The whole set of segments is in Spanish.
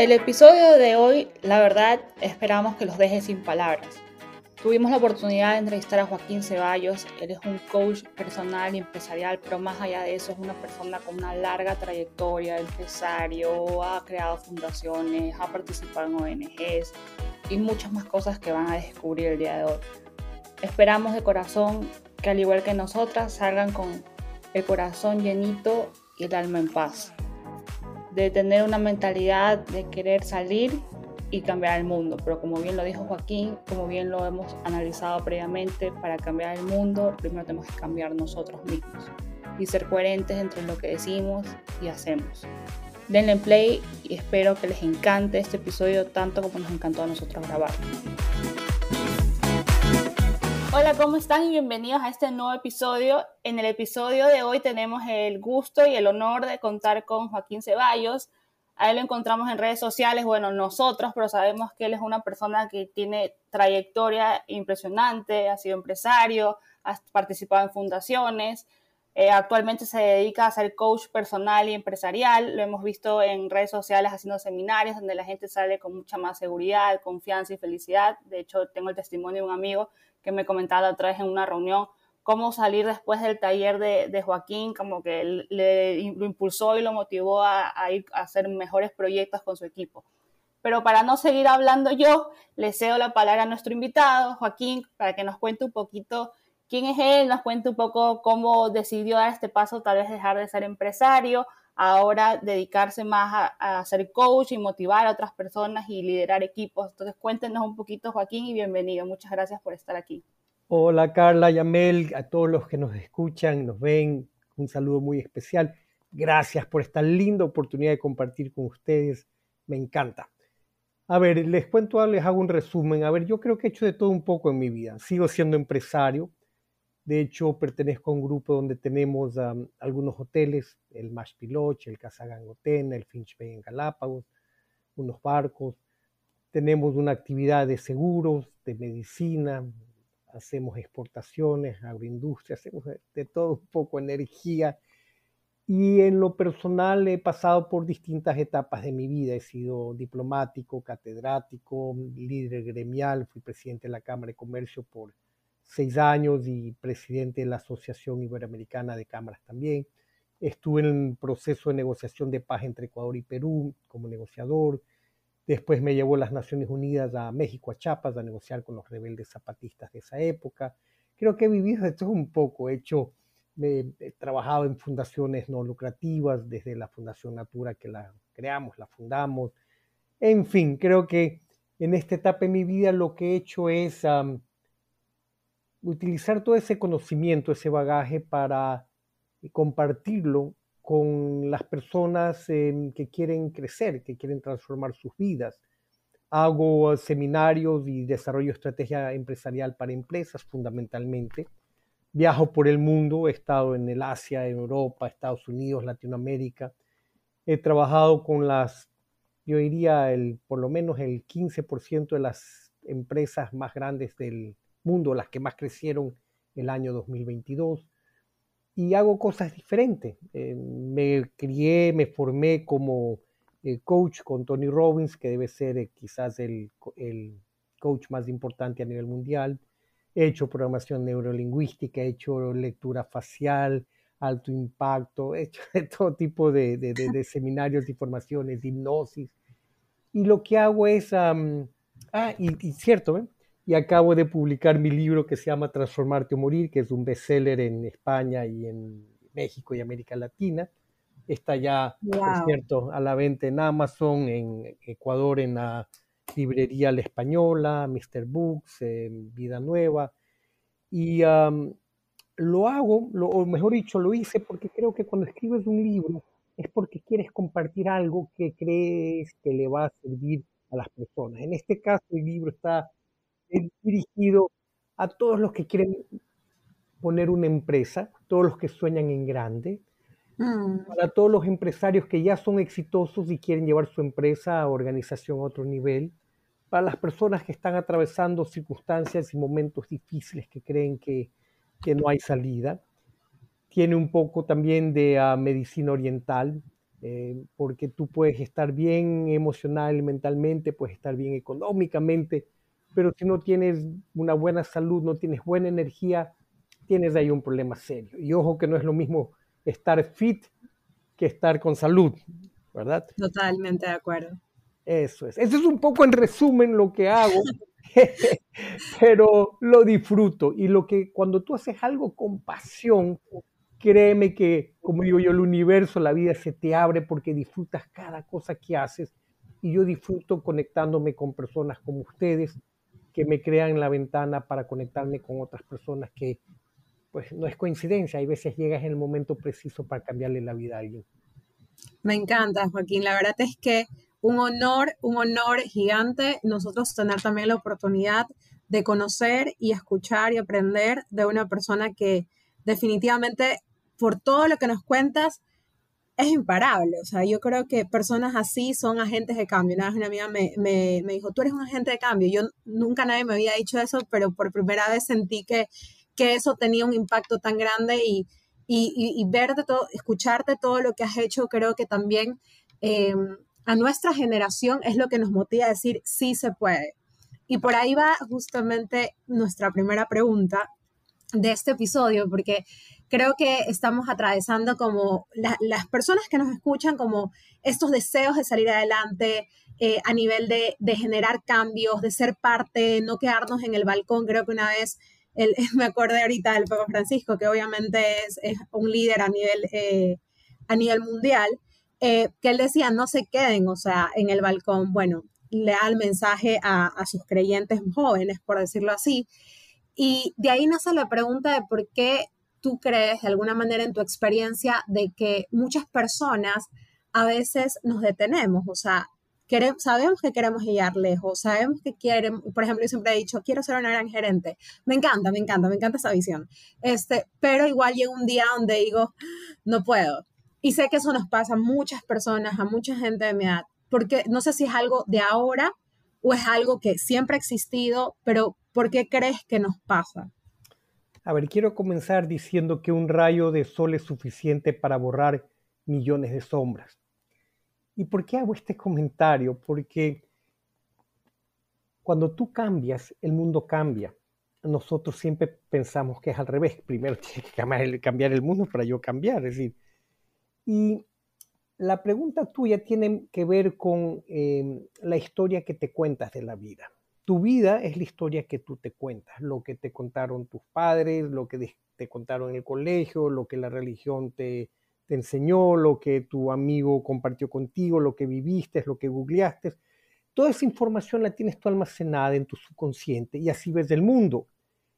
El episodio de hoy, la verdad, esperamos que los deje sin palabras. Tuvimos la oportunidad de entrevistar a Joaquín Ceballos. Él es un coach personal y empresarial, pero más allá de eso es una persona con una larga trayectoria, empresario, ha creado fundaciones, ha participado en ONGs y muchas más cosas que van a descubrir el día de hoy. Esperamos de corazón que al igual que nosotras salgan con el corazón llenito y el alma en paz. De tener una mentalidad de querer salir y cambiar el mundo. Pero como bien lo dijo Joaquín, como bien lo hemos analizado previamente, para cambiar el mundo primero tenemos que cambiar nosotros mismos y ser coherentes entre lo que decimos y hacemos. Denle play y espero que les encante este episodio tanto como nos encantó a nosotros grabar. Hola, ¿cómo están? Y bienvenidos a este nuevo episodio. En el episodio de hoy tenemos el gusto y el honor de contar con Joaquín Ceballos, a él lo encontramos en redes sociales, bueno, nosotros, pero sabemos que él es una persona que tiene trayectoria impresionante, ha sido empresario, ha participado en fundaciones, eh, actualmente se dedica a ser coach personal y empresarial, lo hemos visto en redes sociales haciendo seminarios donde la gente sale con mucha más seguridad, confianza y felicidad. De hecho, tengo el testimonio de un amigo que me comentaba otra vez en una reunión cómo salir después del taller de, Joaquín, como que le, lo impulsó y lo motivó a, ir a hacer mejores proyectos con su equipo. Pero para no seguir hablando yo, le cedo la palabra a nuestro invitado, Joaquín, para que nos cuente un poquito quién es él, nos cuente un poco cómo decidió dar este paso, tal vez dejar de ser empresario, ahora dedicarse más a, a ser coach y motivar a otras personas y liderar equipos. Entonces cuéntenos un poquito, Joaquín, y bienvenido. Muchas gracias por estar aquí. Hola Carla, Yamel, a todos los que nos escuchan, nos ven, un saludo muy especial. Gracias por esta linda oportunidad de compartir con ustedes. Me encanta. A ver, les cuento, les hago un resumen. A ver, yo creo que he hecho de todo un poco en mi vida. Sigo siendo empresario. De hecho, pertenezco a un grupo donde tenemos algunos hoteles, el Mash Piloche, el Casa Gangotena, el Finch Bay en Galápagos, unos barcos. Tenemos una actividad de seguros, de medicina, hacemos exportaciones, agroindustria, hacemos de todo un poco, energía. Y en lo personal he pasado por distintas etapas de mi vida. He sido diplomático, catedrático, líder gremial, fui presidente de la Cámara de Comercio por seis años y presidente de la Asociación Iberoamericana de Cámaras también. Estuve en el proceso de negociación de paz entre Ecuador y Perú como negociador. Después me llevó las Naciones Unidas a México, a Chiapas, a negociar con los rebeldes zapatistas de esa época. Creo que he vivido todo un poco. He hecho, he trabajado en fundaciones no lucrativas, desde la Fundación Natura que la creamos, la fundamos. En fin, creo que en esta etapa de mi vida lo que he hecho es utilizar todo ese conocimiento, ese bagaje para compartirlo con las personas em, que quieren crecer, que quieren transformar sus vidas. Hago seminarios y desarrollo de estrategia empresarial para empresas fundamentalmente. Viajo por el mundo, he estado en el Asia, en Europa, Estados Unidos, Latinoamérica. He trabajado con las, yo diría, el, por lo menos el 15% de las empresas más grandes del mundo, las que más crecieron el año 2022 y hago cosas diferentes. Eh, me crié, me formé como eh, coach con Tony Robbins, que debe ser eh, quizás el, el, coach más importante a nivel mundial. He hecho programación neurolingüística, he hecho lectura facial, alto impacto, he hecho todo tipo de, de, de, seminarios y formaciones, hipnosis. Y lo que hago es, ah, y, y cierto, ¿eh? Y acabo de publicar mi libro que se llama Transformarte o Morir, que es un bestseller en España y en México y América Latina. Está ya, por cierto, a la venta en Amazon, en Ecuador, en la librería La Española, Mr. Books, Vida Nueva. Y lo hago, lo, o mejor dicho, lo hice porque creo que cuando escribes un libro es porque quieres compartir algo que crees que le va a servir a las personas. En este caso, el libro está dirigido a todos los que quieren poner una empresa, todos los que sueñan en grande, mm. para todos los empresarios que ya son exitosos y quieren llevar su empresa a organización a otro nivel, para las personas que están atravesando circunstancias y momentos difíciles que creen que, que no hay salida. Tiene un poco también de ah, medicina oriental, eh, porque tú puedes estar bien emocional mentalmente, puedes estar bien económicamente, pero si no tienes una buena salud, no tienes buena energía, tienes ahí un problema serio. Y ojo que no es lo mismo estar fit que estar con salud, ¿verdad? Totalmente de acuerdo. Eso es. Eso es un poco en resumen lo que hago, pero lo disfruto. Y lo que cuando tú haces algo con pasión, créeme que, como digo yo, el universo, la vida se te abre porque disfrutas cada cosa que haces. Y yo disfruto conectándome con personas como ustedes, que me crean la ventana para conectarme con otras personas que pues no es coincidencia, hay veces llegas en el momento preciso para cambiarle la vida a alguien. Me encanta, Joaquín. La verdad es que un honor, un honor gigante nosotros tener también la oportunidad de conocer y escuchar y aprender de una persona que definitivamente por todo lo que nos cuentas es imparable. O sea, yo creo que personas así son agentes de cambio. Una vez una amiga me, me, me dijo, tú eres un agente de cambio. Yo nunca nadie me había dicho eso, pero por primera vez sentí que que eso tenía un impacto tan grande y, y, verte todo, escucharte todo lo que has hecho, creo que también eh, a nuestra generación es lo que nos motiva a decir sí se puede. Y por ahí va justamente nuestra primera pregunta de este episodio, porque creo que estamos atravesando como las personas que nos escuchan como estos deseos de salir adelante eh, a nivel de, generar cambios, de ser parte, no quedarnos en el balcón. Creo que una vez me acordé ahorita del Papa Francisco, que obviamente es, un líder a nivel, eh, a nivel mundial, eh, que él decía, no se queden, o sea, en el balcón, bueno, le da el mensaje a, a, sus creyentes jóvenes, por decirlo así. Y de ahí nace la pregunta de por qué tú crees, de alguna manera en tu experiencia, de que muchas personas a veces nos detenemos, o sea, sabemos que queremos llegar lejos, sabemos que quieren, por ejemplo, yo siempre he dicho, quiero ser una gran gerente. Me encanta, me encanta, me encanta esa visión. Este, pero igual llega un día donde digo, no puedo. Y sé que eso nos pasa a muchas personas, a mucha gente de mi edad, porque no sé si es algo de ahora o es algo que siempre ha existido, pero ¿por qué crees que nos pasa? A ver, quiero comenzar diciendo que un rayo de sol es suficiente para borrar millones de sombras. ¿Y por qué hago este comentario? Porque cuando tú cambias, el mundo cambia. Nosotros siempre pensamos que es al revés. Primero tiene que cambiar el mundo para yo cambiar. Es decir, y la pregunta tuya tiene que ver con em, la historia que te cuentas de la vida. Tu vida es la historia que tú te cuentas, lo que te contaron tus padres, lo que te contaron en el colegio, lo que la religión te, enseñó, lo que tu amigo compartió contigo, lo que viviste, lo que googleaste. Toda esa información la tienes tú almacenada en tu subconsciente y así ves el mundo.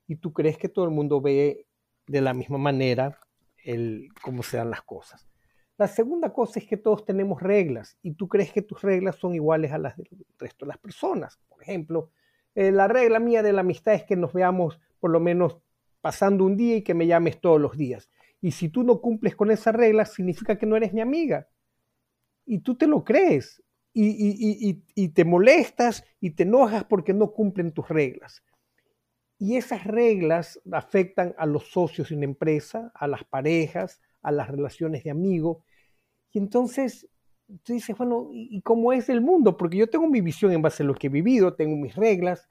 Y tú crees que todo el mundo ve de la misma manera el, cómo se dan las cosas. La segunda cosa es que todos tenemos reglas y tú crees que tus reglas son iguales a las del resto de las personas. Por ejemplo, eh, la regla mía de la amistad es que nos veamos por lo menos pasando un día y que me llames todos los días. Y si tú no cumples con esas reglas, significa que no eres mi amiga. Y tú te lo crees. Y, te molestas y te enojas porque no cumplen tus reglas. Y esas reglas afectan a los socios una empresa, a las parejas, a las relaciones de amigos. Y entonces tú dices, bueno, ¿y cómo es el mundo? Porque yo tengo mi visión en base a lo que he vivido, tengo mis reglas,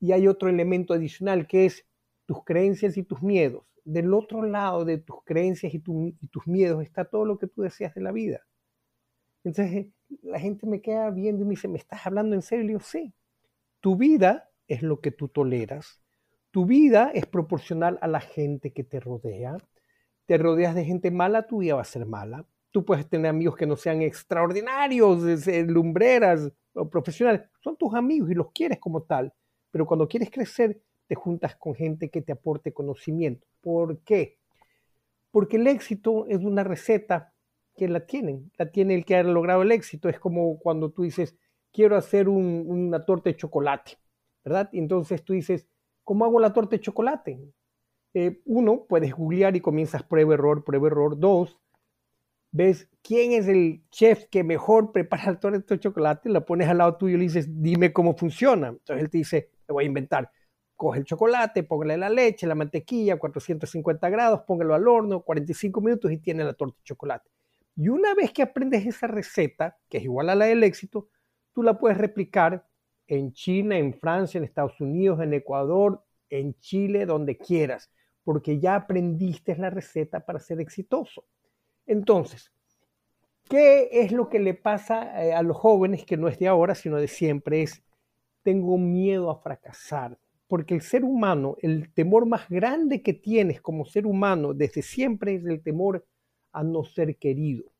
y hay otro elemento adicional que es tus creencias y tus miedos del otro lado de tus creencias y, tus miedos está todo lo que tú deseas de la vida. Entonces la gente me queda viendo y me dice, ¿me estás hablando en serio? Y yo, sí. Tu vida es lo que tú toleras. Tu vida es proporcional a la gente que te rodea. Te rodeas de gente mala, tu vida va a ser mala. Tú puedes tener amigos que no sean extraordinarios, lumbreras o profesionales. Son tus amigos y los quieres como tal. Pero cuando quieres crecer, te juntas con gente que te aporte conocimiento. ¿Por qué? Porque el éxito es una receta que la tienen, la tiene el que ha logrado el éxito. Es como cuando tú dices, quiero hacer una torta de chocolate, ¿verdad? Y entonces tú dices, ¿cómo hago la torta de chocolate? Eh, uno, puedes googlear y comienzas prueba, error, prueba, error. Dos, ves quién es el chef que mejor prepara la torta de chocolate, la pones al lado tuyo y le dices, dime cómo funciona. Entonces él te dice, te voy a inventar, coge el chocolate, póngale la leche, la mantequilla, 450 grados, póngalo al horno, 45 minutos y tiene la torta de chocolate. Y una vez que aprendes esa receta, que es igual a la del éxito, tú la puedes replicar en China, en Francia, en Estados Unidos, en Ecuador, en Chile, donde quieras, porque ya aprendiste la receta para ser exitoso. Entonces, ¿qué es lo que le pasa eh, a los jóvenes que no es de ahora, sino de siempre? Es, tengo miedo a fracasar, porque el ser humano, el temor más grande que tienes como ser humano desde siempre es el temor a no ser querido.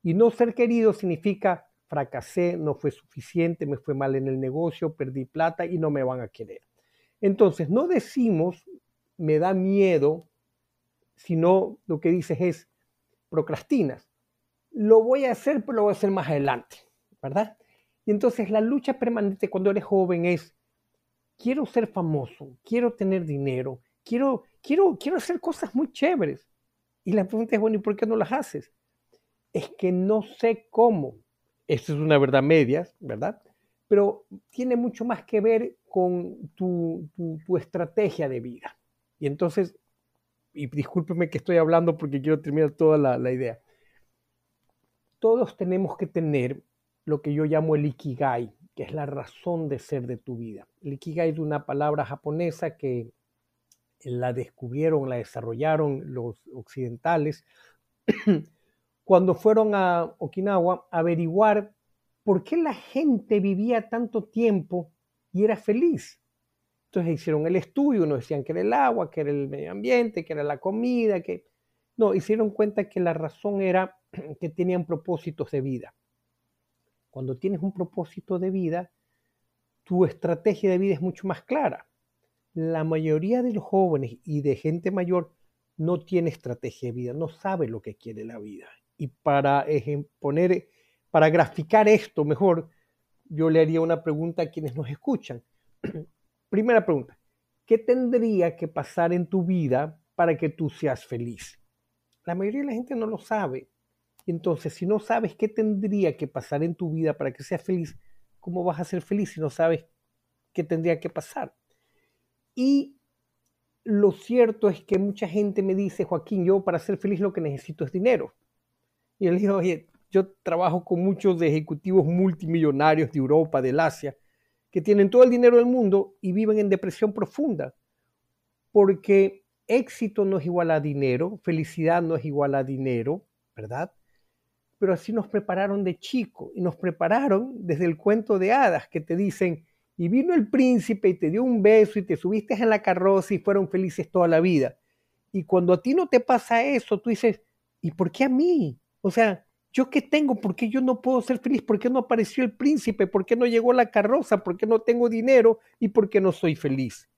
Y no ser querido significa fracasé, no fue suficiente, me fue mal en el negocio, perdí plata y no me van a querer. Entonces, no decimos me da miedo, sino lo que dices es procrastinas. Lo voy a hacer, pero lo voy a hacer más adelante, ¿verdad? Y entonces la lucha permanente cuando eres joven es, quiero ser famoso, quiero tener dinero, quiero, quiero, quiero hacer cosas muy chéveres. Y la pregunta es, bueno, ¿y por qué no las haces? Es que no sé cómo. Esto es una verdad media, ¿verdad? Pero tiene mucho más que ver con tu, tu, estrategia de vida. Y entonces, y discúlpeme que estoy hablando porque quiero terminar toda la, idea. Todos tenemos que tener lo que yo llamo el ikigai, que es la razón de ser de tu vida. El ikigai es una palabra japonesa que la descubrieron, la desarrollaron los occidentales cuando fueron a Okinawa a averiguar por qué la gente vivía tanto tiempo y era feliz. Entonces hicieron el estudio, unos decían que era el agua, que era el medio ambiente, que era la comida, que... No, hicieron cuenta que la razón era que tenían propósitos de vida. Cuando tienes un propósito de vida, tu estrategia de vida es mucho más clara la mayoría de los jóvenes y de gente mayor no tiene estrategia de vida, no sabe lo que quiere la vida. Y para poner, para graficar esto mejor, yo le haría una pregunta a quienes nos escuchan. Primera pregunta, ¿qué tendría que pasar en tu vida para que tú seas feliz? La mayoría de la gente no lo sabe. Entonces, si no sabes qué tendría que pasar en tu vida para que seas feliz, ¿cómo vas a ser feliz si no sabes qué tendría que pasar? Y lo cierto es que mucha gente me dice, Joaquín, yo para ser feliz lo que necesito es dinero. Y yo le digo, oye, yo trabajo con muchos ejecutivos multimillonarios de Europa, del Asia, que tienen todo el dinero del mundo y viven en depresión profunda. Porque éxito no es igual a dinero, felicidad no es igual a dinero, ¿verdad? Pero así nos prepararon de chico y nos prepararon desde el cuento de hadas que te dicen, y vino el príncipe y te dio un beso y te subiste en la carroza y fueron felices toda la vida. Y cuando a ti no te pasa eso, tú dices, ¿y por qué a mí? O sea, ¿yo qué tengo? ¿Por qué yo no puedo ser feliz? ¿Por qué no apareció el príncipe? ¿Por qué no llegó la carroza? ¿Por qué no tengo dinero? ¿Y por qué no soy feliz?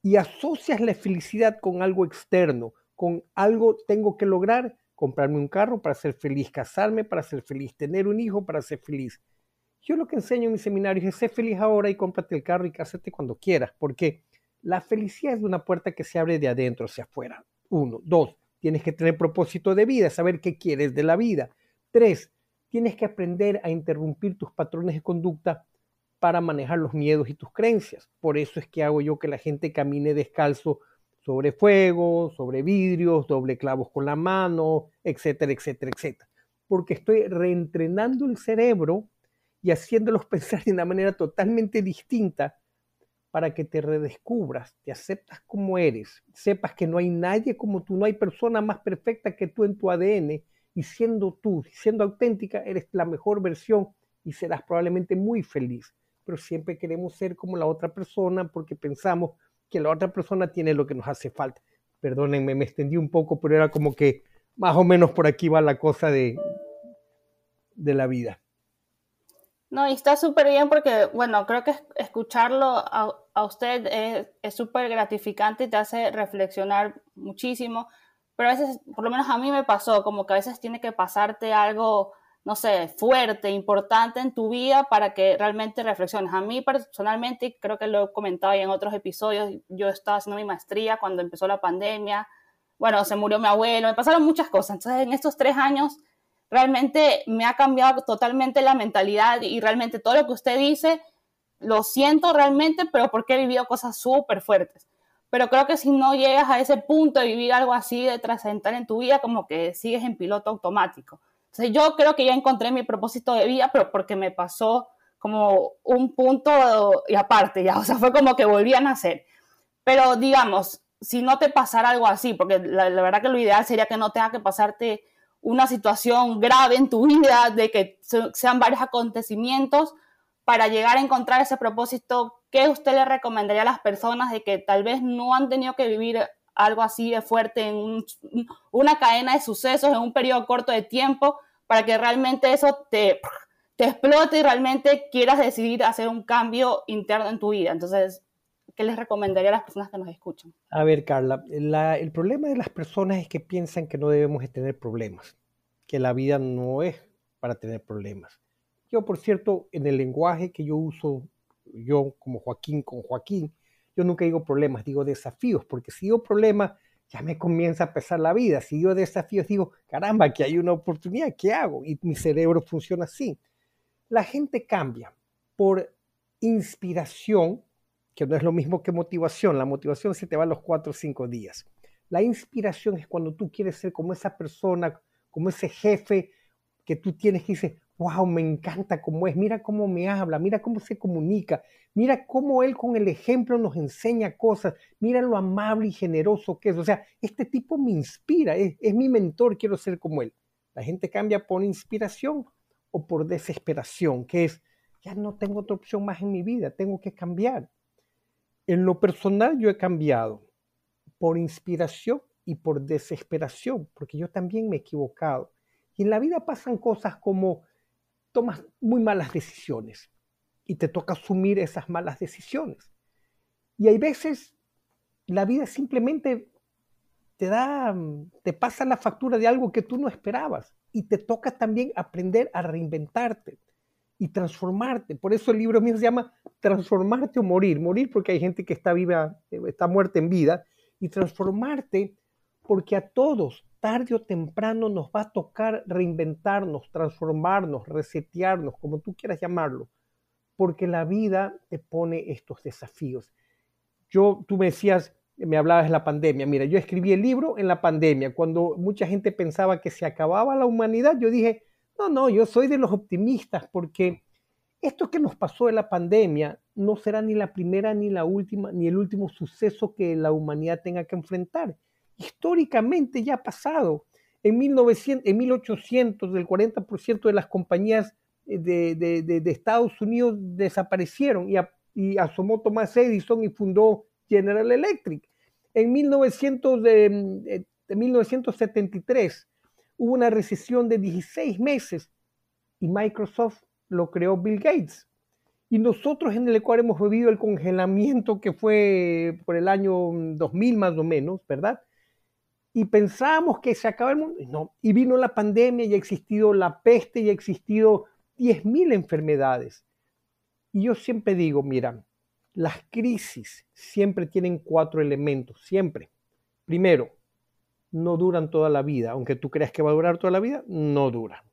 Y asocias la felicidad con algo externo, con algo tengo que lograr, comprarme un carro para ser feliz, casarme para ser feliz, tener un hijo para ser feliz. Yo lo que enseño en mis seminarios es ser feliz ahora y cómprate el carro y cásate cuando quieras, porque la felicidad es una puerta que se abre de adentro hacia afuera. Uno. Dos, tienes que tener propósito de vida, saber qué quieres de la vida. Tres, tienes que aprender a interrumpir tus patrones de conducta para manejar los miedos y tus creencias. Por eso es que hago yo que la gente camine descalzo sobre fuego, sobre vidrios, doble clavos con la mano, etcétera, etcétera, etcétera. Porque estoy reentrenando el cerebro y haciéndolos pensar de una manera totalmente distinta para que te redescubras, te aceptas como eres, sepas que no hay nadie como tú, no hay persona más perfecta que tú en tu ADN y siendo tú, siendo auténtica, eres la mejor versión y serás probablemente muy feliz. Pero siempre queremos ser como la otra persona porque pensamos que la otra persona tiene lo que nos hace falta. Perdónenme, me extendí un poco, pero era como que más o menos por aquí va la cosa de, de la vida. No, y está súper bien porque, bueno, creo que escucharlo a, a usted es súper gratificante y te hace reflexionar muchísimo, pero a veces, por lo menos a mí me pasó, como que a veces tiene que pasarte algo, no sé, fuerte, importante en tu vida para que realmente reflexiones. A mí personalmente, creo que lo he comentado ya en otros episodios, yo estaba haciendo mi maestría cuando empezó la pandemia, bueno, se murió mi abuelo, me pasaron muchas cosas, entonces en estos tres años realmente me ha cambiado totalmente la mentalidad y realmente todo lo que usted dice, lo siento realmente, pero porque he vivido cosas súper fuertes. Pero creo que si no llegas a ese punto de vivir algo así de trascendental en tu vida, como que sigues en piloto automático. Entonces yo creo que ya encontré mi propósito de vida, pero porque me pasó como un punto y aparte, ya, o sea, fue como que volví a nacer. Pero digamos, si no te pasara algo así, porque la, verdad que lo ideal sería que no tenga que pasarte una situación grave en tu vida, de que sean varios acontecimientos para llegar a encontrar ese propósito, ¿qué usted le recomendaría a las personas de que tal vez no han tenido que vivir algo así de fuerte en una cadena de sucesos en un periodo corto de tiempo para que realmente eso te, te explote y realmente quieras decidir hacer un cambio interno en tu vida? Entonces, ¿qué les recomendaría a las personas que nos escuchan? A ver, Carla, el problema de las personas es que piensan que no debemos de tener problemas, que la vida no es para tener problemas. Yo, por cierto, en el lenguaje que yo uso, yo como Joaquín con Joaquín, yo nunca digo problemas, digo desafíos, porque si digo problemas, ya me comienza a pesar la vida. Si digo desafíos, digo, caramba, que hay una oportunidad, ¿qué hago? Y mi cerebro funciona así. La gente cambia por inspiración que no es lo mismo que motivación. La motivación se te va a los cuatro o cinco días. La inspiración es cuando tú quieres ser como esa persona, como ese jefe que tú tienes que dice, wow, me encanta cómo es, mira cómo me habla, mira cómo se comunica, mira cómo él con el ejemplo nos enseña cosas, mira lo amable y generoso que es. O sea, este tipo me inspira, es, mi mentor, quiero ser como él. La gente cambia por inspiración o por desesperación, que es, ya no tengo otra opción más en mi vida, tengo que cambiar. En lo personal yo he cambiado por inspiración y por desesperación, porque yo también me he equivocado. Y en la vida pasan cosas como tomas muy malas decisiones y te toca asumir esas malas decisiones. Y hay veces la vida simplemente te da, te pasa la factura de algo que tú no esperabas y te toca también aprender a reinventarte y transformarte. Por eso el libro mío se llama Transformarte o Morir. Morir porque hay gente que está viva, eh, está muerta en vida. Y transformarte porque a todos, tarde o temprano, nos va a tocar reinventarnos, transformarnos, resetearnos, como tú quieras llamarlo. Porque la vida te pone estos desafíos. Yo, tú me decías, me hablabas de la pandemia. Mira, yo escribí el libro en la pandemia. Cuando mucha gente pensaba que se acababa la humanidad, yo dije, no, no, yo soy de los optimistas porque esto que nos pasó de la pandemia no será ni la primera ni la última ni el último suceso que la humanidad tenga que enfrentar. Históricamente ya ha pasado. En, 1900, en 1800 el 40% de las compañías de, de, Estados Unidos desaparecieron y, y, asomó Thomas Edison y fundó General Electric. En 1900, de, 1973 hubo una recesión de 16 meses y Microsoft lo creó Bill Gates. Y nosotros en el Ecuador hemos vivido el congelamiento que fue por el año 2000 más o menos, ¿verdad? Y pensábamos que se acaba el mundo. No, y vino la pandemia y ha existido la peste y ha existido 10.000 enfermedades. Y yo siempre digo, mira, las crisis siempre tienen cuatro elementos, siempre. Primero, no duran toda la vida. Aunque tú creas que va a durar toda la vida, no dura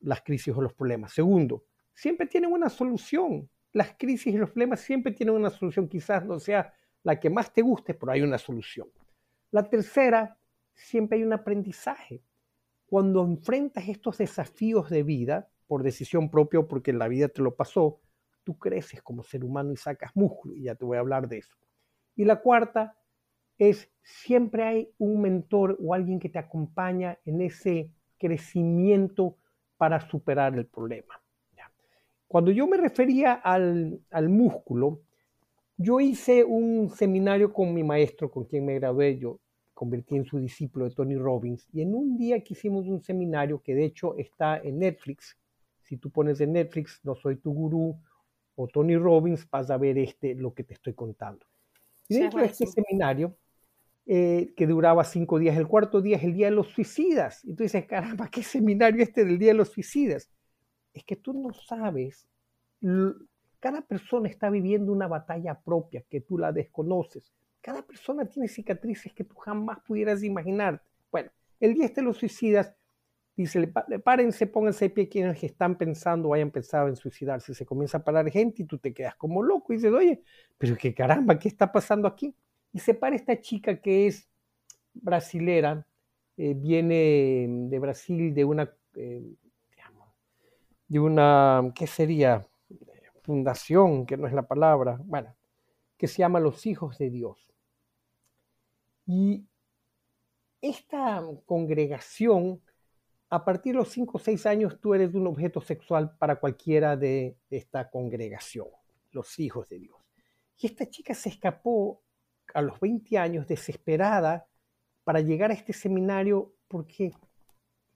las crisis o los problemas. Segundo, siempre tienen una solución. Las crisis y los problemas siempre tienen una solución. Quizás no sea la que más te guste, pero hay una solución. La tercera, siempre hay un aprendizaje. Cuando enfrentas estos desafíos de vida, por decisión propia porque la vida te lo pasó, tú creces como ser humano y sacas músculo, y ya te voy a hablar de eso. Y la cuarta, es siempre hay un mentor o alguien que te acompaña en ese crecimiento para superar el problema. Cuando yo me refería al, al, músculo, yo hice un seminario con mi maestro, con quien me gradué, yo convertí en su discípulo de Tony Robbins, y en un día que hicimos un seminario que de hecho está en Netflix, si tú pones en Netflix, no soy tu gurú, o Tony Robbins, vas a ver este, lo que te estoy contando. Y dentro de este seminario, eh, que duraba cinco días. El cuarto día es el Día de los Suicidas. Y tú dices, caramba, ¿qué seminario este del Día de los Suicidas? Es que tú no sabes, cada persona está viviendo una batalla propia que tú la desconoces. Cada persona tiene cicatrices que tú jamás pudieras imaginar. Bueno, el Día este los Suicidas dice, párense, pónganse de pie quienes están pensando o hayan pensado en suicidarse. Se comienza a parar gente y tú te quedas como loco y dices, oye, pero qué caramba, ¿qué está pasando aquí? y se para esta chica que es brasilera, eh, viene de Brasil de una, eh, de una, ¿qué sería? Fundación, que no es la palabra, bueno, que se llama Los Hijos de Dios. Y esta congregación, a partir de los 5 o 6 años, tú eres un objeto sexual para cualquiera de esta congregación, los hijos de Dios. Y esta chica se escapó a los 20 años desesperada para llegar a este seminario porque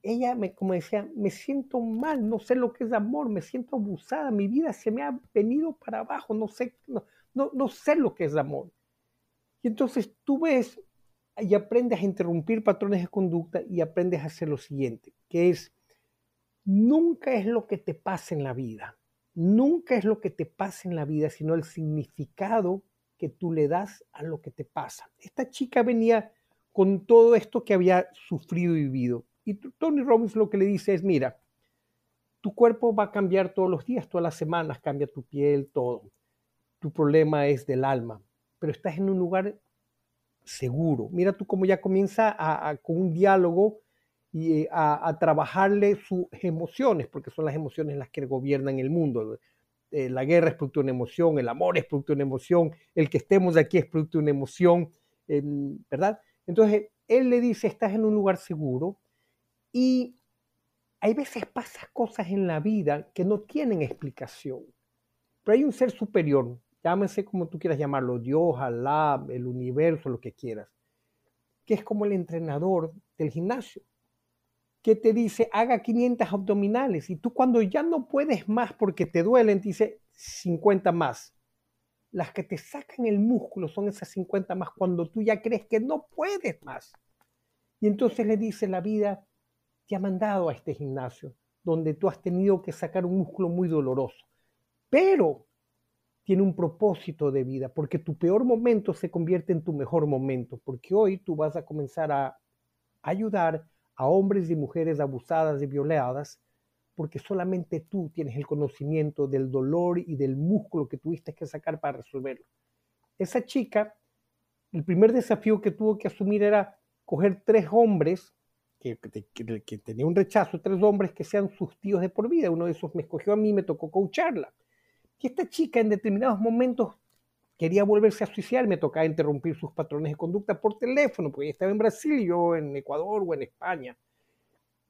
ella, me, como decía, me siento mal, no sé lo que es amor, me siento abusada, mi vida se me ha venido para abajo, no sé, no, no, no sé lo que es amor. Y entonces tú ves y aprendes a interrumpir patrones de conducta y aprendes a hacer lo siguiente, que es, nunca es lo que te pasa en la vida, nunca es lo que te pasa en la vida, sino el significado que tú le das a lo que te pasa. Esta chica venía con todo esto que había sufrido y vivido. Y Tony Robbins lo que le dice es, mira, tu cuerpo va a cambiar todos los días, todas las semanas, cambia tu piel, todo. Tu problema es del alma, pero estás en un lugar seguro. Mira tú cómo ya comienza a, con un diálogo y eh, a, trabajarle sus emociones, porque son las emociones las que gobiernan el mundo. Eh, la guerra es producto de una emoción, el amor es producto de una emoción, el que estemos aquí es producto de una emoción, em, ¿verdad? Entonces, él le dice, estás en un lugar seguro y hay veces pasas cosas en la vida que no tienen explicación, pero hay un ser superior, llámese como tú quieras llamarlo, Dios, Alá, el universo, lo que quieras, que es como el entrenador del gimnasio, que te dice, haga 500 abdominales, y tú cuando ya no puedes más porque te duelen, te dice 50 más. Las que te sacan el músculo son esas 50 más cuando tú ya crees que no puedes más. Y entonces le dice, la vida te ha mandado a este gimnasio, donde tú has tenido que sacar un músculo muy doloroso. Pero tiene un propósito de vida, porque tu peor momento se convierte en tu mejor momento, porque hoy tú vas a comenzar a ayudar a hombres y mujeres abusadas y violadas, porque solamente tú tienes el conocimiento del dolor y del músculo que tuviste que sacar para resolverlo. Esa chica, el primer desafío que tuvo que asumir era coger tres hombres, que, tenía un rechazo, tres hombres que sean sus tíos de por vida. Uno de esos me escogió a mí, me tocó coacharla que esta chica en determinados momentos quería volverse a suicidar, me tocaba interrumpir sus patrones de conducta por teléfono, porque ella estaba en Brasil, yo en Ecuador o en España.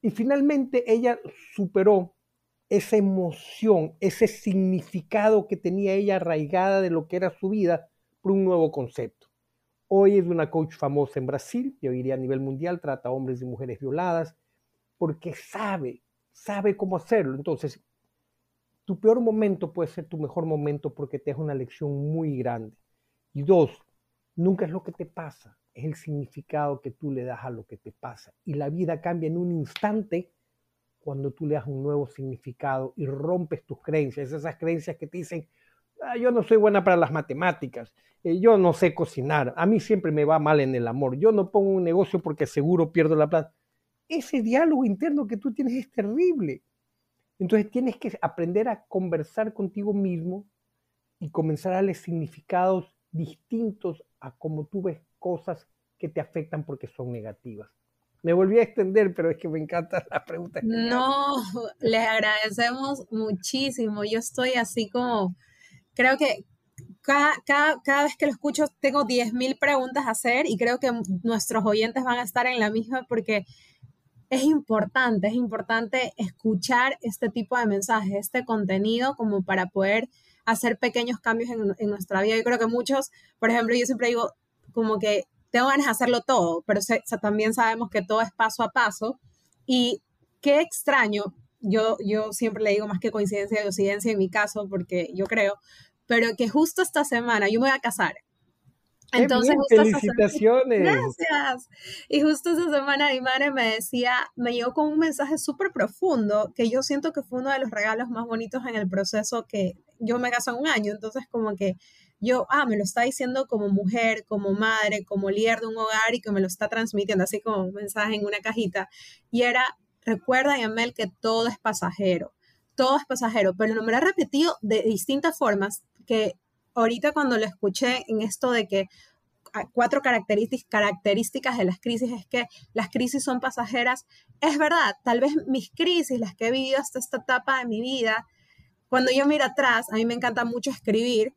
Y finalmente ella superó esa emoción, ese significado que tenía ella arraigada de lo que era su vida por un nuevo concepto. Hoy es una coach famosa en Brasil, yo diría a nivel mundial, trata a hombres y mujeres violadas, porque sabe, sabe cómo hacerlo. Entonces, tu peor momento puede ser tu mejor momento porque te es una lección muy grande. Y dos, nunca es lo que te pasa, es el significado que tú le das a lo que te pasa. Y la vida cambia en un instante cuando tú le das un nuevo significado y rompes tus creencias, esas creencias que te dicen, ah, yo no soy buena para las matemáticas, eh, yo no sé cocinar, a mí siempre me va mal en el amor, yo no pongo un negocio porque seguro pierdo la plata. Ese diálogo interno que tú tienes es terrible. Entonces tienes que aprender a conversar contigo mismo y comenzar a darle significados distintos a cómo tú ves cosas que te afectan porque son negativas. Me volví a extender, pero es que me encanta la pregunta. No, les agradecemos muchísimo. Yo estoy así como, creo que cada, cada, cada vez que lo escucho tengo 10.000 preguntas a hacer y creo que nuestros oyentes van a estar en la misma porque es importante, es importante escuchar este tipo de mensajes, este contenido, como para poder hacer pequeños cambios en, nuestra vida. Yo creo que muchos, por ejemplo, yo siempre digo como que tengo ganas de hacerlo todo, pero también sabemos que todo es paso a paso. Y qué extraño, yo, yo siempre le digo más que coincidencia de coincidencia en mi caso, porque yo creo, pero que justo esta semana yo me voy a casar entonces, felicitaciones. gracias. Y justo esa semana mi madre me decía, me llegó con un mensaje súper profundo que yo siento que fue uno de los regalos más bonitos en el proceso que yo me casé un año. Entonces, como que yo, ah, me lo está diciendo como mujer, como madre, como líder de un hogar y que me lo está transmitiendo así como un mensaje en una cajita. Y era, recuerda, Yamel, que todo es pasajero. Todo es pasajero, pero me lo ha repetido de distintas formas que ahorita cuando lo escuché en esto de que cuatro características de las crisis es que las crisis son pasajeras. Es verdad, tal vez mis crisis, las que he vivido hasta esta etapa de mi vida, cuando yo miro atrás, a mí me encanta mucho escribir,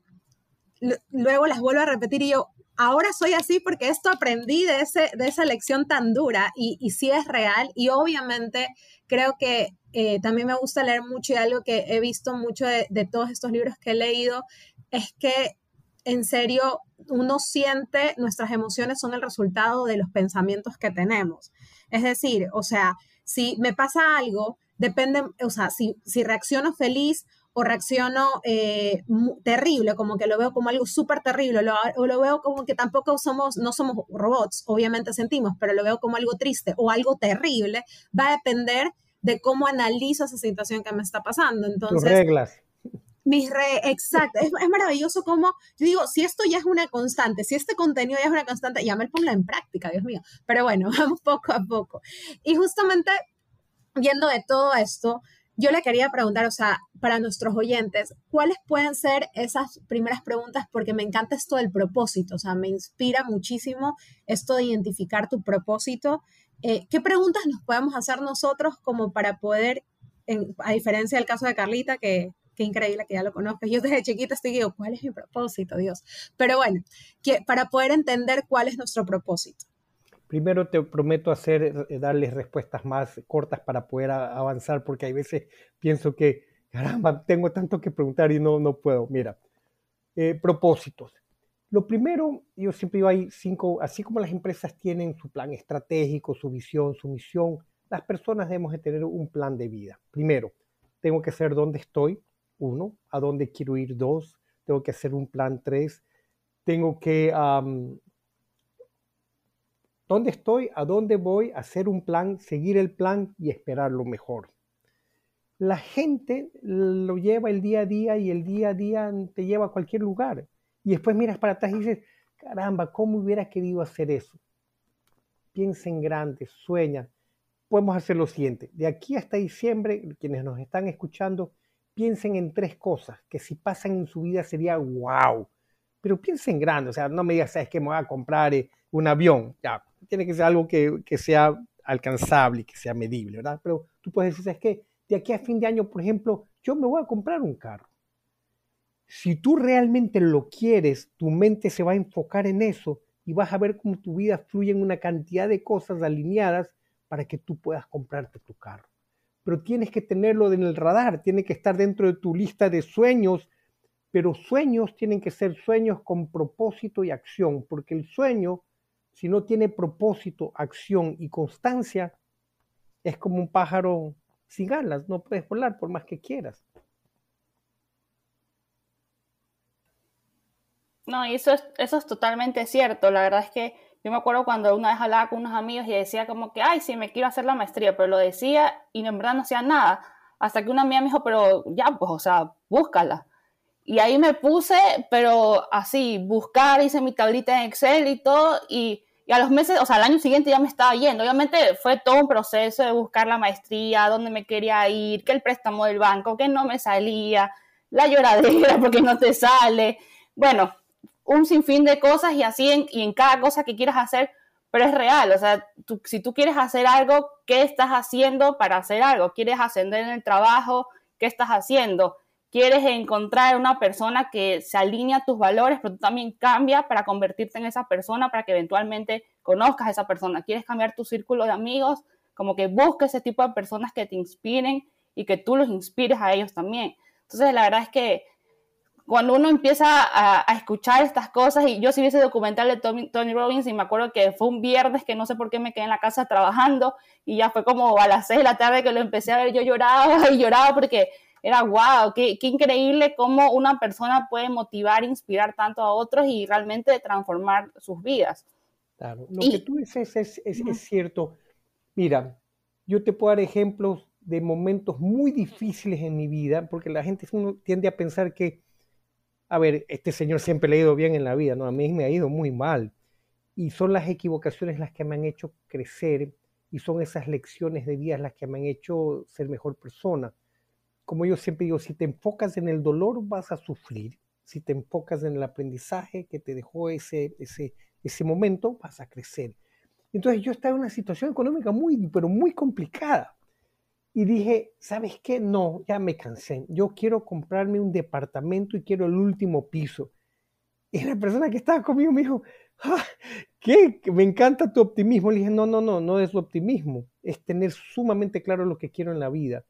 luego las vuelvo a repetir y yo, ahora soy así porque esto aprendí de, ese, de esa lección tan dura y, y sí es real y obviamente creo que eh, también me gusta leer mucho y algo que he visto mucho de todos estos libros que he leído es que en serio uno siente nuestras emociones son el resultado de los pensamientos que tenemos. Es decir, o sea, si me pasa algo, depende, o sea, si, si reacciono feliz o reacciono eh, terrible, como que lo veo como algo súper terrible, o lo veo como que tampoco somos, no somos robots, obviamente sentimos, pero lo veo como algo triste o algo terrible, va a depender de cómo analizo esa situación que me está pasando. Entonces, Tus reglas. Mis re, exacto, es, es, maravilloso como, yo digo, si esto ya es una constante, si este contenido ya es una constante, ya me pongo en práctica, Dios mío, pero bueno, vamos poco a poco. Y justamente viendo de todo esto, yo le quería preguntar, o sea, para nuestros oyentes, ¿cuáles pueden ser esas primeras preguntas? Porque me encanta esto del propósito, o sea, me inspira muchísimo esto de identificar tu propósito. Eh, ¿Qué preguntas nos podemos hacer nosotros como para poder, a diferencia del caso de Carlita, que qué increíble que ya lo conozcas. Yo desde chiquita estoy digo, ¿cuál es mi propósito, Dios? Pero bueno, que, para poder entender cuál es nuestro propósito. Primero te prometo hacer, eh, darles respuestas más cortas para poder avanzar, porque hay veces pienso que, caramba, tengo tanto que preguntar y no, no puedo. Mira, eh, propósitos. Lo primero, yo siempre digo, hay cinco, así como las empresas tienen su plan estratégico, su visión, su misión, las personas debemos de tener un plan de vida. Primero, tengo que saber dónde estoy, uno, a dónde quiero ir, dos, tengo que hacer un plan, tres, tengo que dónde estoy, a dónde voy, hacer un plan, seguir el plan y esperar lo mejor. La gente lo lleva el día a día y el día a día te lleva a cualquier lugar. Y después miras para atrás y dices, caramba, ¿cómo hubiera querido hacer eso? Piensa en grande, sueña. Podemos hacer lo siguiente. De aquí hasta diciembre, quienes nos están escuchando, piensen en tres cosas que si pasan en su vida sería wow. Pero piensen en grande, o sea, no me digas, ¿sabes que me voy a comprar eh, un avión? Ya, tiene que ser algo que, que sea alcanzable, que sea medible, ¿verdad? Pero tú puedes decir, ¿sabes qué? De aquí a fin de año, por ejemplo, yo me voy a comprar un carro. Si tú realmente lo quieres, tu mente se va a enfocar en eso y vas a ver cómo tu vida fluye en una cantidad de cosas alineadas para que tú puedas comprarte tu carro. Pero tienes que tenerlo en el radar, tiene que estar dentro de tu lista de sueños, pero sueños tienen que ser sueños con propósito y acción, porque el sueño si no tiene propósito, acción y constancia, es como un pájaro sin alas, no puedes volar por más que quieras. No, eso es, eso es totalmente cierto. La verdad es que yo me acuerdo cuando una vez hablaba con unos amigos y decía como que, ay, sí, me quiero hacer la maestría, pero lo decía y en verdad no hacía nada. Hasta que una amiga me dijo, pero ya, pues, o sea, búscala. Y ahí me puse, pero así, buscar, hice mi tablita en Excel y todo, y y a los meses, o sea, al año siguiente ya me estaba yendo. Obviamente fue todo un proceso de buscar la maestría, dónde me quería ir, que el préstamo del banco, que no me salía, la lloradera porque no te sale. Bueno, un sinfín de cosas y así en, y en cada cosa que quieras hacer, pero es real. O sea, tú, si tú quieres hacer algo, ¿qué estás haciendo para hacer algo? ¿Quieres ascender en el trabajo? ¿Qué estás haciendo? quieres encontrar una persona que se alinea a tus valores, pero tú también cambia para convertirte en esa persona, para que eventualmente conozcas a esa persona. Quieres cambiar tu círculo de amigos, como que busques ese tipo de personas que te inspiren y que tú los inspires a ellos también. Entonces, la verdad es que cuando uno empieza a, escuchar estas cosas, y yo sí vi ese documental de Tony, Tony, Robbins y me acuerdo que fue un viernes que no sé por qué me quedé en la casa trabajando y ya fue como a las seis de la tarde que lo empecé a ver, yo lloraba y lloraba porque era wow, qué, qué, increíble cómo una persona puede motivar, inspirar tanto a otros y realmente transformar sus vidas. Claro, lo que tú dices es, es, es, cierto. Mira, yo te puedo dar ejemplos de momentos muy difíciles en mi vida, porque la gente tiende a pensar que, a ver, este señor siempre le ha ido bien en la vida, ¿no? A mí me ha ido muy mal. Y son las equivocaciones las que me han hecho crecer y son esas lecciones de vida las que me han hecho ser mejor persona como yo siempre digo, si te enfocas en el dolor vas a sufrir. Si te enfocas en el aprendizaje que te dejó ese, ese ese momento, vas a crecer. Entonces yo estaba en una situación económica muy, pero muy complicada. Y dije, ¿sabes qué? No, ya me cansé. Yo quiero comprarme un departamento y quiero el último piso. Y la persona que estaba conmigo me dijo, ah, ¿qué? Me encanta tu optimismo. Le dije, no, no, no, no es optimismo. Es tener sumamente claro lo que quiero en la vida.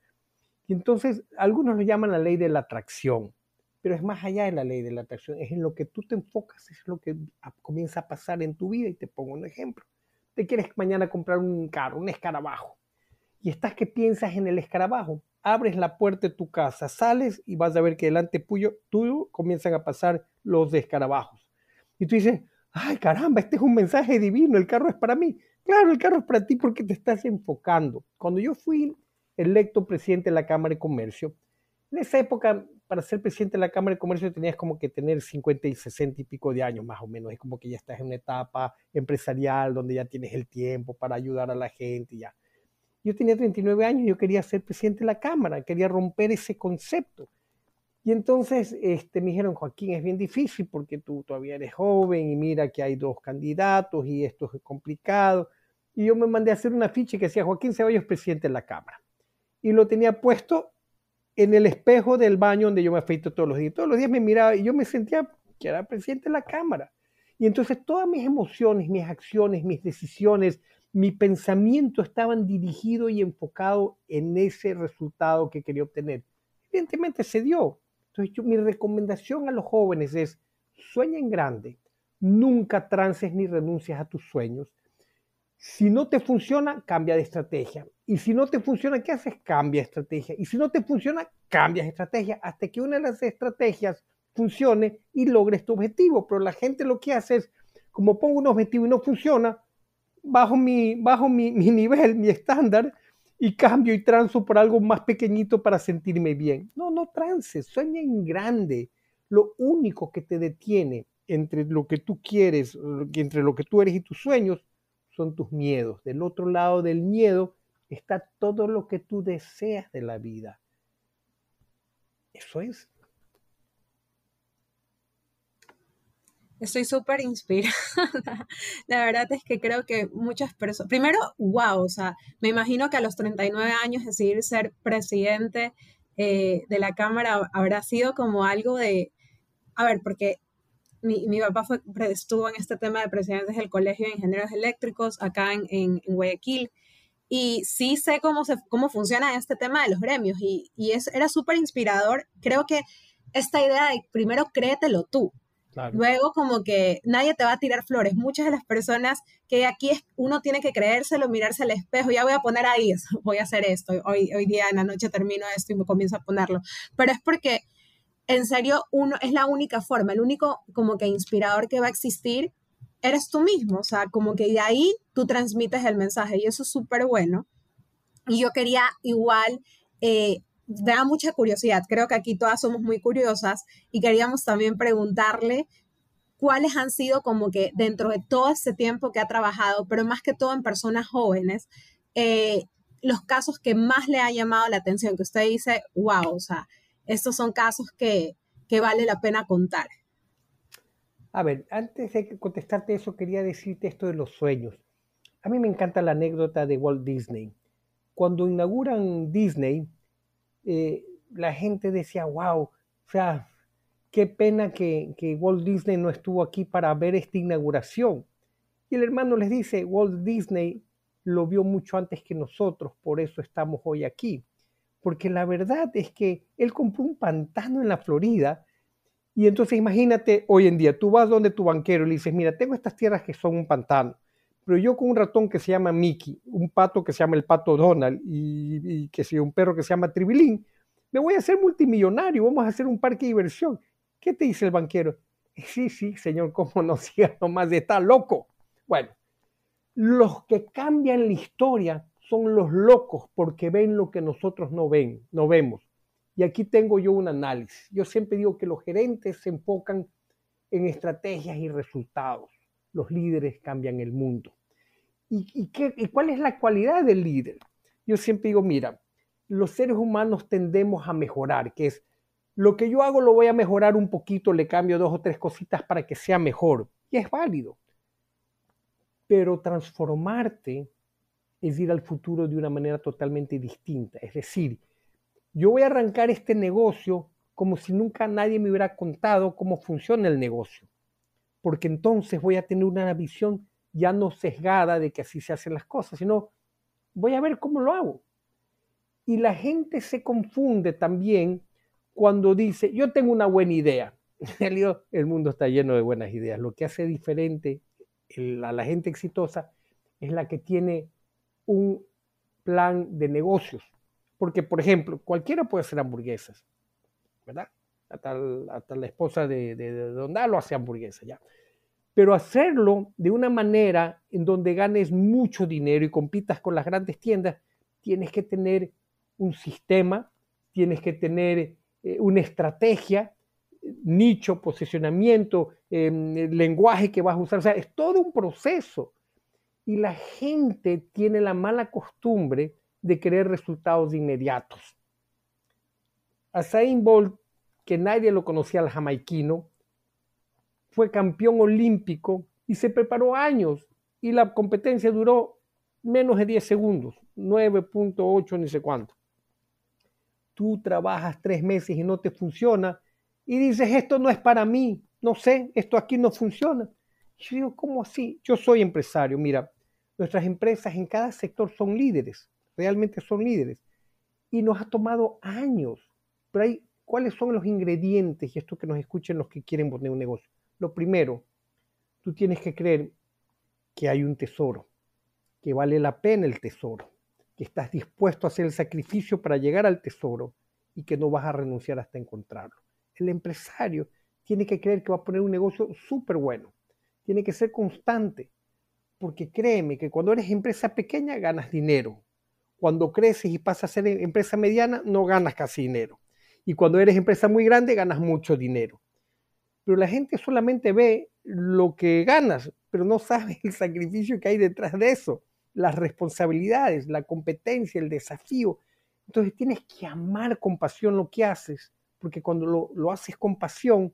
Y entonces, algunos lo llaman la ley de la atracción, pero es más allá de la ley de la atracción. Es en lo que tú te enfocas, es lo que comienza a pasar en tu vida. Y te pongo un ejemplo. Te quieres mañana comprar un carro, un escarabajo y estás que piensas en el escarabajo. Abres la puerta de tu casa, sales y vas a ver que delante tuyo, tuyo comienzan a pasar los escarabajos. Y tú dices, ay caramba, este es un mensaje divino, el carro es para mí. Claro, el carro es para ti porque te estás enfocando. Cuando yo fui electo presidente de la Cámara de Comercio, en esa época, para ser presidente de la Cámara de Comercio tenías como que tener 50 y 60 y pico de años más o menos. Es como que ya estás en una etapa empresarial donde ya tienes el tiempo para ayudar a la gente y ya. Yo tenía 39 años yo quería ser presidente de la Cámara, quería romper ese concepto. Y entonces este, me dijeron, Joaquín, es bien difícil porque tú todavía eres joven y mira que hay dos candidatos y esto es complicado. Y yo me mandé a hacer una ficha que decía Joaquín Ceballos, presidente de la Cámara. Y lo tenía puesto en el espejo del baño donde yo me afeito todos los días. Todos los días me miraba y yo me sentía que era presidente de la Cámara. Y entonces todas mis emociones, mis acciones, mis decisiones, mi pensamiento estaban dirigido y enfocado en ese resultado que quería obtener. Evidentemente se dio. Entonces mi recomendación a los jóvenes es, sueñen grande, nunca trances ni renuncias a tus sueños. Si no te funciona, cambia de estrategia. Y si no te funciona, ¿qué haces? Cambia de estrategia. Y si no te funciona, cambia de estrategia hasta que una de las estrategias funcione y logres tu objetivo. Pero la gente lo que hace es, como pongo un objetivo y no funciona, bajo mi, bajo mi, nivel, mi estándar, y cambio y transo por algo más pequeñito para sentirme bien. No, no trances, sueña en grande. Lo único que te detiene entre lo que tú quieres, entre lo que tú eres y tus sueños, son tus miedos. Del otro lado del miedo está todo lo que tú deseas de la vida. Eso es. Estoy súper inspirada. La verdad es que creo que muchas personas, primero, wow, o sea, me imagino que a los 39 años decidir ser presidente eh, de la Cámara habrá sido como algo de, a ver, porque mi, mi papá fue, estuvo en este tema de presidentes del Colegio de Ingenieros Eléctricos acá en, en, Guayaquil y sí sé cómo, se, cómo funciona este tema de los gremios y, y es, era súper inspirador. Creo que esta idea de primero créetelo tú, Luego como que nadie te va a tirar flores. Muchas de las personas que aquí es, uno tiene que creérselo, mirarse al espejo, ya voy a poner ahí, voy a hacer esto, hoy, hoy día en la noche termino esto y me comienzo a ponerlo. Pero es porque en serio uno es la única forma, el único como que inspirador que va a existir eres tú mismo, o sea, como que de ahí tú transmites el mensaje y eso es súper bueno. Y yo quería igual eh, da mucha curiosidad. Creo que aquí todas somos muy curiosas y queríamos también preguntarle cuáles han sido como que dentro de todo ese tiempo que ha trabajado, pero más que todo en personas jóvenes, eh, los casos que más le ha llamado la atención, que usted dice, wow, o sea, estos son casos que, que vale la pena contar. A ver, antes de contestarte eso, quería decirte esto de los sueños. A mí me encanta la anécdota de Walt Disney. Cuando inauguran Disney, eh, la gente decía, wow, o sea, qué pena que, que, Walt Disney no estuvo aquí para ver esta inauguración. Y el hermano les dice, Walt Disney lo vio mucho antes que nosotros, por eso estamos hoy aquí. Porque la verdad es que él compró un pantano en la Florida y entonces imagínate hoy en día, tú vas donde tu banquero y le dices, mira, tengo estas tierras que son un pantano pero yo con un ratón que se llama Mickey, un pato que se llama el pato Donald y, que sea un perro que se llama Tribilín, me voy a hacer multimillonario, vamos a hacer un parque de diversión. ¿Qué te dice el banquero? Sí, sí, señor, ¿cómo no siga nomás estar loco? Bueno, los que cambian la historia son los locos porque ven lo que nosotros no ven, no vemos. Y aquí tengo yo un análisis. Yo siempre digo que los gerentes se enfocan en estrategias y resultados. Los líderes cambian el mundo. ¿Y, qué, cuál es la cualidad del líder? Yo siempre digo, mira, los seres humanos tendemos a mejorar, que es lo que yo hago lo voy a mejorar un poquito, le cambio dos o tres cositas para que sea mejor. Y es válido. pero transformarte es ir al futuro de una manera totalmente distinta. Es decir, yo voy a arrancar este negocio como si nunca nadie me hubiera contado cómo funciona el negocio, porque entonces voy a tener una visión ya no sesgada de que así se hacen las cosas, sino voy a ver cómo lo hago. Y la gente se confunde también cuando dice, yo tengo una buena idea. El mundo está lleno de buenas ideas. Lo que hace diferente a la gente exitosa es la que tiene un plan de negocios. Porque, por ejemplo, cualquiera puede hacer hamburguesas, ¿verdad? Hasta, la esposa de, de, de Don Dalo hace hamburguesas, ¿ya? Pero hacerlo de una manera en donde ganes mucho dinero y compitas con las grandes tiendas, tienes que tener un sistema, tienes que tener eh, una estrategia, nicho, posicionamiento, em, lenguaje que vas a usar. O sea, es todo un proceso. Y la gente tiene la mala costumbre de querer resultados inmediatos. A Zayn Bolt, que nadie lo conocía al jamaiquino, fue campeón olímpico y se preparó años y la competencia duró menos de 10 segundos, 9.8 ni sé cuánto tú trabajas tres meses y no te funciona y dices, esto no es para mí, no sé, esto aquí no funciona. Yo digo, ¿cómo así? Yo soy empresario, mira, nuestras empresas en cada sector son líderes, realmente son líderes. Y nos ha tomado años. Pero hay, ¿cuáles son los ingredientes? Y esto que nos escuchen los que quieren poner un negocio. Lo primero, tú tienes que creer que hay un tesoro, que vale la pena el tesoro que estás dispuesto a hacer el sacrificio para llegar al tesoro y que no vas a renunciar hasta encontrarlo. El empresario tiene que creer que va a poner un negocio súper bueno, tiene que ser constante, porque créeme que cuando eres empresa pequeña ganas dinero, cuando creces y pasas a ser empresa mediana no ganas casi dinero, y cuando eres empresa muy grande ganas mucho dinero. Pero la gente solamente ve lo que ganas, pero no sabe el sacrificio que hay detrás de eso las responsabilidades, la competencia, el desafío. Entonces tienes que amar con pasión lo que haces, porque cuando lo, haces con pasión,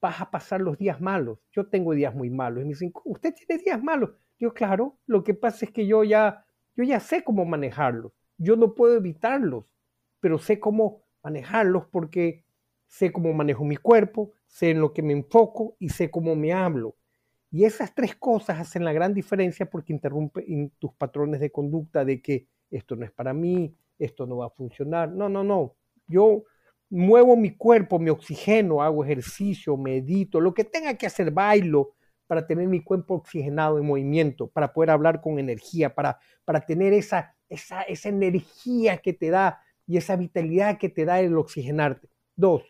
vas a pasar los días malos. Yo tengo días muy malos. Y me dicen, ¿usted tiene días malos? Yo, claro, lo que pasa es que yo ya, yo ya sé cómo manejarlos. Yo no puedo evitarlos, pero sé cómo manejarlos porque sé cómo manejo mi cuerpo, sé en lo que me enfoco y sé cómo me hablo. Y esas tres cosas hacen la gran diferencia porque interrumpen tus patrones de conducta de que esto no es para mí, esto no va a funcionar. No, no, no. Yo muevo mi cuerpo, mi oxigeno, hago ejercicio, medito, lo que tenga que hacer, bailo para tener mi cuerpo oxigenado en movimiento, para poder hablar con energía, para, para tener esa, esa, esa energía que te da y esa vitalidad que te da el oxigenarte. Dos,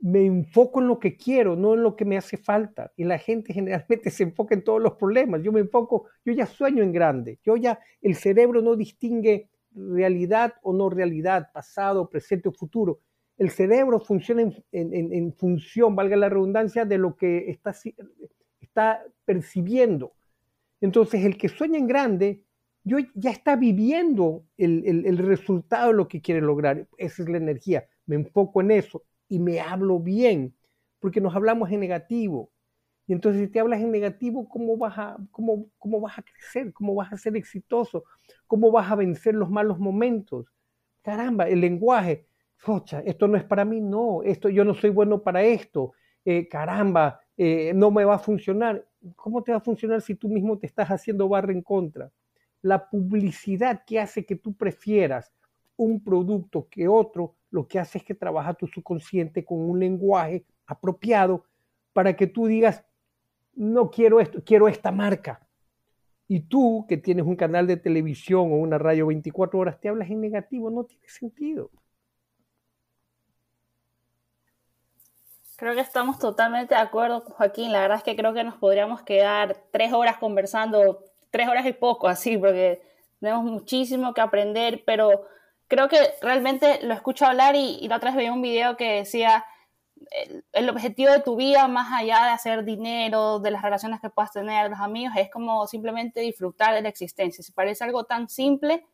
me enfoco en lo que quiero, no en lo que me hace falta. Y la gente generalmente se enfoca en todos los problemas. Yo me enfoco, yo ya sueño en grande. Yo ya, el cerebro no distingue realidad o no realidad, pasado, presente o futuro. El cerebro funciona en, función, valga la redundancia, de lo que está, percibiendo. Entonces, el que sueña en grande, yo ya está viviendo el, el resultado de lo que quiere lograr. Esa es la energía. Me enfoco en eso y me hablo bien, porque nos hablamos en negativo. Y entonces si te hablas en negativo, ¿cómo vas a, cómo, cómo vas a crecer? ¿Cómo vas a ser exitoso? ¿Cómo vas a vencer los malos momentos? Caramba, el lenguaje, Focha, esto no es para mí, no, esto yo no soy bueno para esto, eh, caramba, eh, no me va a funcionar. ¿Cómo te va a funcionar si tú mismo te estás haciendo barra en contra? La publicidad que hace que tú prefieras un producto que otro lo que hace es que trabaja tu subconsciente con un lenguaje apropiado para que tú digas, no quiero esto, quiero esta marca. Y tú, que tienes un canal de televisión o una radio 24 horas, te hablas en negativo, no tiene sentido. Creo que estamos totalmente de acuerdo, Joaquín. La verdad es que creo que nos podríamos quedar tres horas conversando, tres horas y poco así, porque tenemos muchísimo que aprender, pero creo que realmente lo escucho hablar y, la otra vez veía un video que decía el, objetivo de tu vida, más allá de hacer dinero, de las relaciones que puedas tener, los amigos, es como simplemente disfrutar de la existencia. Se parece algo tan simple,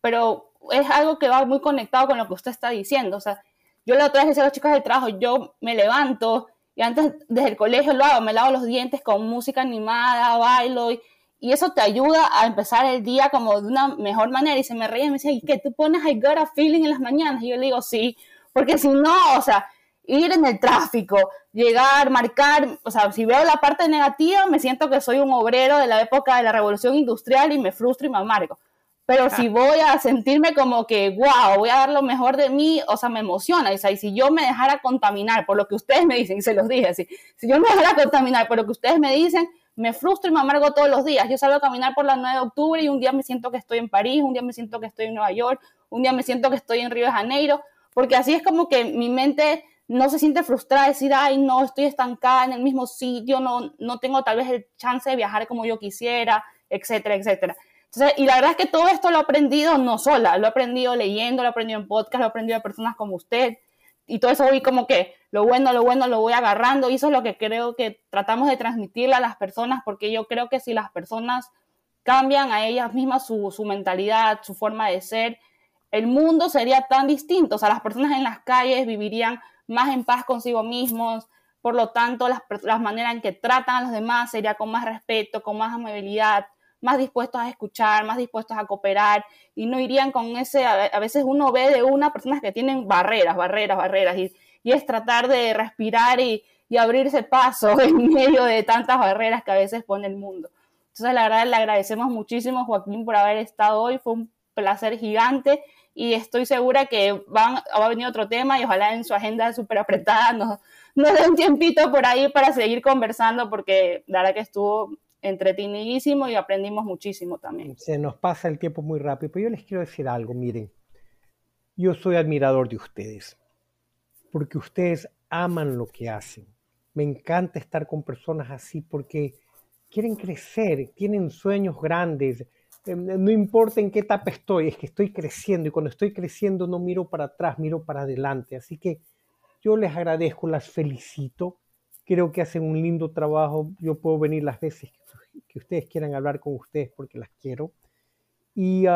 pero es algo que va muy conectado con lo que usted está diciendo. O sea, yo la otra vez decía a los chicos del trabajo, yo me levanto y antes desde el colegio lo hago, me lavo los dientes con música animada, bailo y, y eso te ayuda a empezar el día como de una mejor manera y se me reía y me decía, ¿y qué? ¿Tú pones I got a feeling en las mañanas? Y yo le digo, sí, porque si no, o sea, ir en el tráfico, llegar, marcar, o sea, si veo la parte negativa, me siento que soy un obrero de la época de la revolución industrial y me frustro y me amargo. Pero si voy a sentirme como que, wow, voy a dar lo mejor de mí, o sea, me emociona. O sea, y si yo me dejara contaminar por lo que ustedes me dicen, y se los dije así, si yo me dejara contaminar por lo que ustedes me dicen, me frustro y me amargo todos los días. Yo salgo a caminar por la 9 de octubre y un día me siento que estoy en París, un día me siento que estoy en Nueva York, un día me siento que estoy en Río de Janeiro, porque así es como que mi mente no se siente frustrada, decir, ay, no, estoy estancada en el mismo sitio, no, no tengo tal vez el chance de viajar como yo quisiera, etcétera, etcétera y la verdad es que todo esto lo he aprendido no sola, lo he aprendido leyendo, lo he aprendido en podcast, lo he aprendido de personas como usted. Y todo eso voy como que lo bueno, lo bueno lo voy agarrando y eso es lo que creo que tratamos de transmitirle a las personas porque yo creo que si las personas cambian a ellas mismas su, su mentalidad, su forma de ser, el mundo sería tan distinto. O sea, las personas en las calles vivirían más en paz consigo mismos, por lo tanto, las, las maneras en que tratan a los demás sería con más respeto, con más amabilidad, más dispuestos a escuchar, más dispuestos a cooperar y no irían con ese, a veces uno ve de una personas que tienen barreras, barreras, barreras y, y es tratar de respirar y, y, abrirse paso en medio de tantas barreras que a veces pone el mundo. Entonces, la verdad, le agradecemos muchísimo, Joaquín, por haber estado hoy. Fue un placer gigante y estoy segura que van, va a venir otro tema y ojalá en su agenda súper apretada nos, nos dé un tiempito por ahí para seguir conversando porque la verdad que estuvo entretenidísimo y aprendimos muchísimo también. Se nos pasa el tiempo muy rápido, pero yo les quiero decir algo, miren, yo soy admirador de ustedes, porque ustedes aman lo que hacen. Me encanta estar con personas así porque quieren crecer, tienen sueños grandes. Em, no importa en qué etapa estoy, es que estoy creciendo y cuando estoy creciendo no miro para atrás, miro para adelante. Así que yo les agradezco, las felicito. Creo que hacen un lindo trabajo. Yo puedo venir las veces que ustedes quieran hablar con ustedes porque las quiero. Y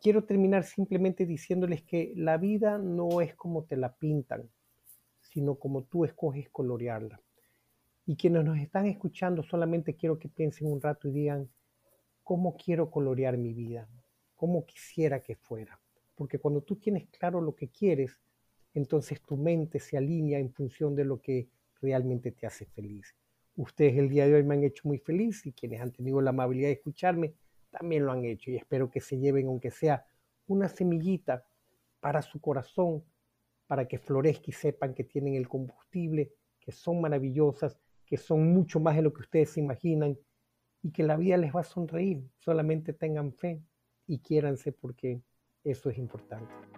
quiero terminar simplemente diciéndoles que la vida no es como te la pintan, sino como tú escoges colorearla. Y quienes nos están escuchando, solamente quiero que piensen un rato y digan, ¿cómo quiero colorear mi vida? ¿Cómo quisiera que fuera? Porque cuando tú tienes claro lo que quieres, entonces tu mente se alinea en función de lo que realmente te hace feliz. Ustedes el día de hoy me han hecho muy feliz y quienes han tenido la amabilidad de escucharme también lo han hecho y espero que se lleven aunque sea una semillita para su corazón, para que florezca y sepan que tienen el combustible, que son maravillosas, que son mucho más de lo que ustedes se imaginan y que la vida les va a sonreír. Solamente tengan fe y quiéranse porque eso es importante.